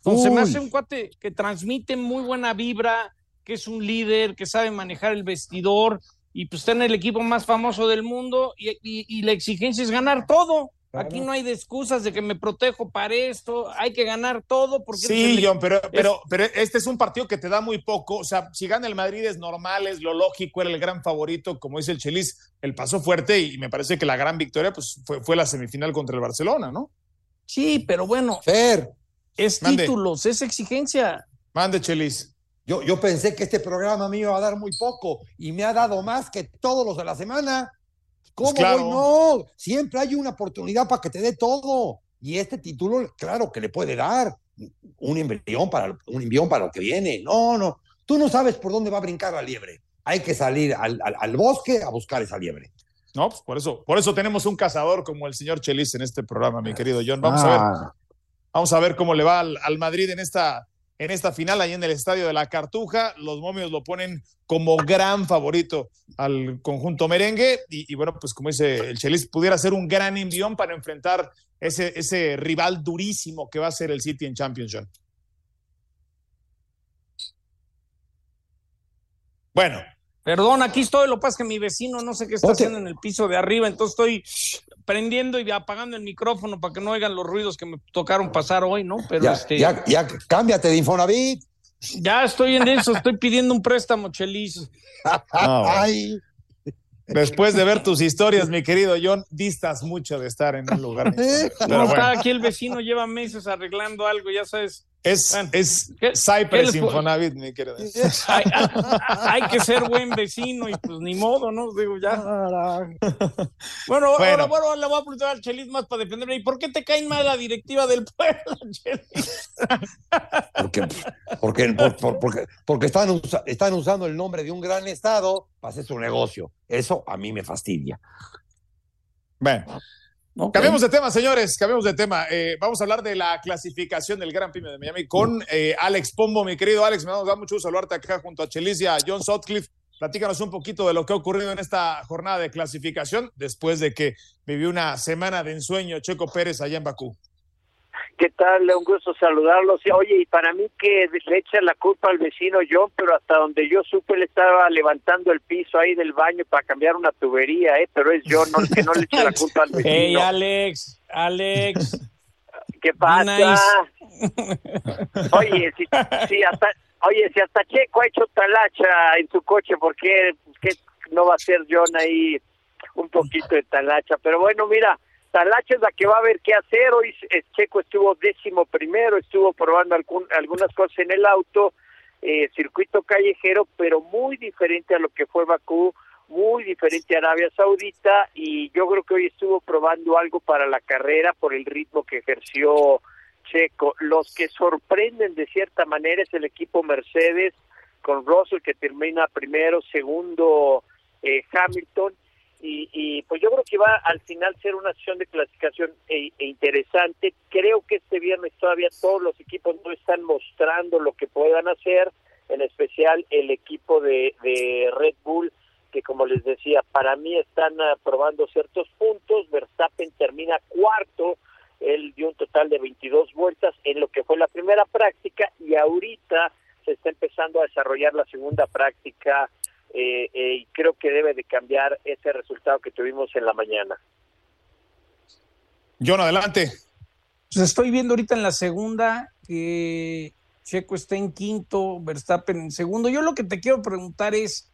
D: Entonces me hace un cuate que transmite muy buena vibra, que es un líder, que sabe manejar el vestidor y pues está en el equipo más famoso del mundo y, y- y la exigencia es ganar todo. Aquí no hay de excusas de que me protejo para esto, hay que ganar todo porque
B: Sí,
D: es-
B: John, pero, pero, pero este es un partido que te da muy poco. O sea, si gana el Madrid es normal, es lo lógico, era el gran favorito, como dice el Chelis, el paso fuerte y me parece que la gran victoria pues, fue, fue la semifinal contra el Barcelona, ¿no?
D: Sí, pero bueno,
C: Fer,
D: es
B: Mande.
D: títulos, es exigencia.
B: Mande, Chelis.
C: yo, yo pensé que este programa me iba a dar muy poco y me ha dado más que todos los de la semana. ¿Cómo
B: Pues claro.
C: voy? No, siempre hay una oportunidad para que te dé todo. Y este título, claro que le puede dar un envión para, un envión para lo que viene. No, no, tú no sabes por dónde va a brincar la liebre. Hay que salir al, al- al bosque a buscar esa liebre.
B: No, pues por eso, por eso tenemos un cazador como el señor Chelis en este programa, mi querido John. Vamos a ver. Vamos a ver cómo le va al, Madrid en esta, en esta final, ahí en el Estadio de la Cartuja. Los momios lo ponen como gran favorito al conjunto merengue. Y, bueno, pues como dice el Chelis, pudiera ser un gran envión para enfrentar ese, ese rival durísimo que va a ser el City en Championship. Bueno.
D: Perdón, aquí estoy, lo que pasa que mi vecino no sé qué está haciendo en el piso de arriba, entonces estoy prendiendo y apagando el micrófono para que no oigan los ruidos que me tocaron pasar hoy, ¿no? Pero
C: ya,
D: este...
C: ya, ya, cámbiate de Infonavit.
D: Ya estoy en eso, estoy pidiendo un préstamo, Chelis.
C: Ay.
B: Después de ver tus historias, mi querido John, distas mucho de estar en un lugar. [laughs]
D: Pero no, bueno. está aquí el vecino, lleva meses arreglando algo, ya sabes.
B: Es, bueno, es Cypress Infonavit, mi querido. [laughs]
D: Hay, hay, que ser buen vecino y pues ni modo, ¿no? Digo, ya. Bueno, [laughs] bueno. ahora bueno, le voy a preguntar al Chelis más para defenderme. ¿Y por qué te cae mal la directiva del pueblo, [laughs] Chelis?
C: Porque, porque, por, porque, porque están, están usando el nombre de un gran estado para hacer su negocio. Eso a mí me fastidia.
B: Bueno. Okay. Cambiemos de tema, señores, cambiemos de tema. Eh, vamos a hablar de la clasificación del Gran Premio de Miami con eh, Alex Pombo, mi querido Alex. Me da mucho gusto saludarte acá junto a Chelicia, John Sutcliffe. Platícanos un poquito de lo que ha ocurrido en esta jornada de clasificación después de que vivió una semana de ensueño Checo Pérez allá en Bakú.
N: ¿Qué tal? Un gusto saludarlos. Oye, y para mí que le echa la culpa al vecino John, pero hasta donde yo supe le estaba levantando el piso ahí del baño para cambiar una tubería, ¿eh? Pero es John no, que no le echa la culpa al vecino.
D: Hey, Alex, Alex.
N: ¿Qué pasa? Nice. Oye, si, si hasta, oye, si hasta Checo ha hecho talacha en su coche, ¿por qué, qué no va a ser John ahí un poquito de talacha? Pero bueno, mira, Talacha es la que va a ver qué hacer. Hoy Checo estuvo décimo primero, estuvo probando algunas cosas en el auto, eh, circuito callejero, pero muy diferente a lo que fue Bakú, muy diferente a Arabia Saudita y yo creo que hoy estuvo probando algo para la carrera por el ritmo que ejerció Checo. Los que sorprenden de cierta manera es el equipo Mercedes con Russell que termina primero, segundo eh, Hamilton y, y, pues yo creo que va al final ser una acción de clasificación e, e interesante. Creo que este viernes todavía todos los equipos no están mostrando lo que puedan hacer, en especial el equipo de, de Red Bull, que como les decía, para mí están probando ciertos puntos. Verstappen termina cuarto, él dio un total de 22 vueltas en lo que fue la primera práctica y ahorita se está empezando a desarrollar la segunda práctica eh, eh, y creo que debe de cambiar ese resultado que tuvimos en la mañana.
B: John, adelante.
D: Pues estoy viendo ahorita en la segunda que Checo está en quinto, Verstappen en segundo. Yo lo que te quiero preguntar es,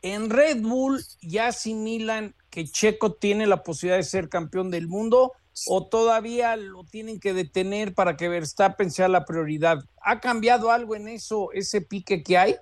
D: ¿en Red Bull ya asimilan que Checo tiene la posibilidad de ser campeón del mundo o todavía lo tienen que detener para que Verstappen sea la prioridad? ¿Ha cambiado algo en eso, ese pique que hay?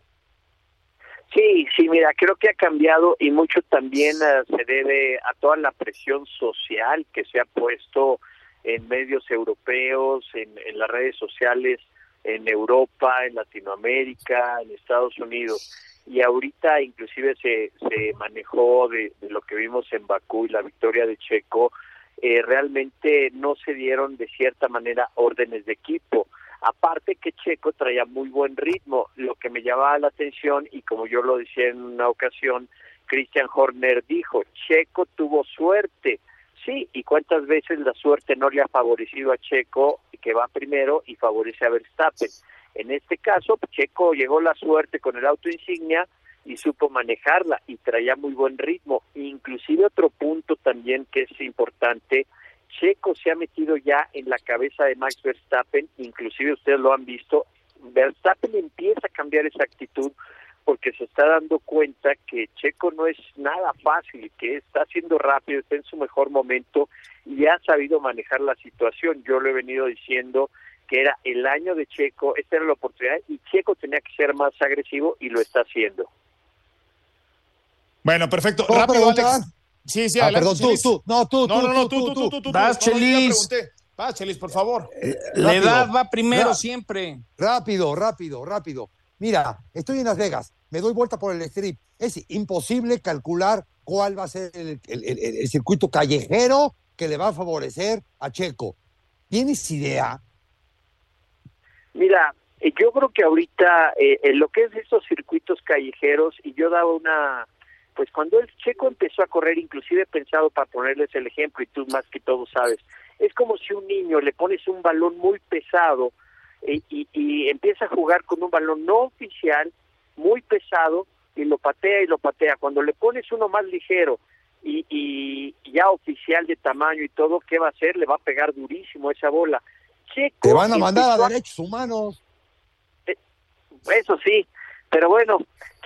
N: Sí, sí, mira, creo que ha cambiado y mucho también uh, se debe a toda la presión social que se ha puesto en medios europeos, en, las redes sociales, en Europa, en Latinoamérica, en Estados Unidos. Y ahorita inclusive se, se manejó de, de lo que vimos en Bakú y la victoria de Checo, eh, realmente no se dieron de cierta manera órdenes de equipo Aparte que Checo traía muy buen ritmo, lo que me llamaba la atención y como yo lo decía en una ocasión, Christian Horner dijo, Checo tuvo suerte. Sí, y cuántas veces la suerte no le ha favorecido a Checo, que va primero, y favorece a Verstappen. En este caso, Checo llegó la suerte con el auto insignia y supo manejarla y traía muy buen ritmo. Inclusive otro punto también que es importante Checo se ha metido ya en la cabeza de Max Verstappen, inclusive ustedes lo han visto, Verstappen empieza a cambiar esa actitud porque se está dando cuenta que Checo no es nada fácil, que está haciendo rápido, está en su mejor momento y ha sabido manejar la situación. Yo lo he venido diciendo que era el año de Checo, esta era la oportunidad y Checo tenía que ser más agresivo y lo está haciendo.
B: Bueno, perfecto. Rápido, Alex. Sí, sí,
C: ah, perdón, tú, tú, no, tú,
B: no,
C: tú,
B: no, no, tú, tú, tú, tú,
D: Vas, Chelis.
B: Vas, Chelis, por favor.
D: Eh, la edad va primero siempre.
C: Rápido, rápido, rápido. Mira, estoy en Las Vegas, me doy vuelta por el strip. Es imposible calcular cuál va a ser el, el, el, el circuito callejero que le va a favorecer a Checo. ¿Tienes idea?
N: Mira, yo creo que ahorita eh, en lo que es estos circuitos callejeros, y yo daba una pues cuando el checo empezó a correr, inclusive pensado para ponerles el ejemplo, y tú más que todo sabes, es como si un niño le pones un balón muy pesado y, y, y empieza a jugar con un balón no oficial, muy pesado, y lo patea y lo patea. Cuando le pones uno más ligero y, y ya oficial de tamaño y todo, ¿qué va a hacer? Le va a pegar durísimo esa bola. Checo
C: Te van a mandar a derechos humanos.
N: Eso sí, pero bueno,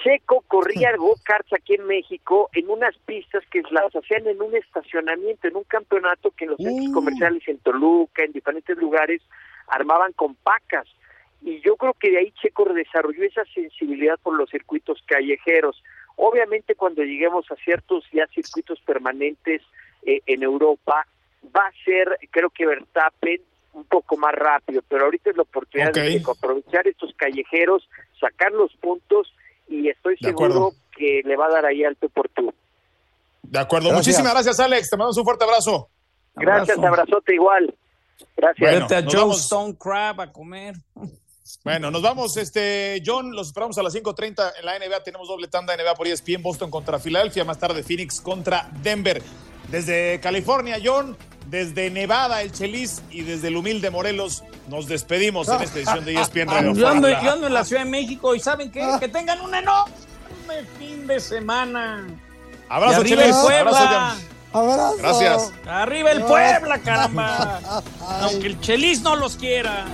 N: Checo corría go-karts aquí en México en unas pistas que las hacían en un estacionamiento, en un campeonato que en los centros
C: Uh.
N: comerciales en Toluca, en diferentes lugares, armaban con pacas. Y yo creo que de ahí Checo desarrolló esa sensibilidad por los circuitos callejeros. Obviamente cuando lleguemos a ciertos ya circuitos permanentes eh, en Europa, va a ser, creo que Verstappen, un poco más rápido, pero ahorita es la oportunidad de aprovechar estos callejeros, sacar los puntos y estoy
B: De
N: seguro
B: acuerdo.
N: que le va a dar ahí alto por tú.
B: De acuerdo.
C: Gracias.
B: Muchísimas gracias, Alex. Te mandamos un fuerte abrazo.
N: Gracias,
D: Abrazo.
N: abrazote igual. Gracias.
B: Bueno,
D: a
B: nos
D: Joe
B: vamos.
D: Stone Crab a comer.
B: Bueno, nos vamos, este, John, los esperamos a las 5.30 en la NBA, tenemos doble tanda NBA por ESPN, Boston contra Filadelfia, más tarde Phoenix contra Denver. Desde California, John, desde Nevada, el Chelis, y desde el humilde Morelos, nos despedimos en esta edición de ESPN Radio
D: Yo ando, yo ando en la Ciudad de México y ¿saben qué? Que tengan un enorme fin de semana.
B: Abrazo, Chelis.
D: el Puebla.
B: Abrazo, John.
C: Abrazo.
B: Gracias.
D: Arriba el Puebla, caramba. Aunque el Chelis no los quiera.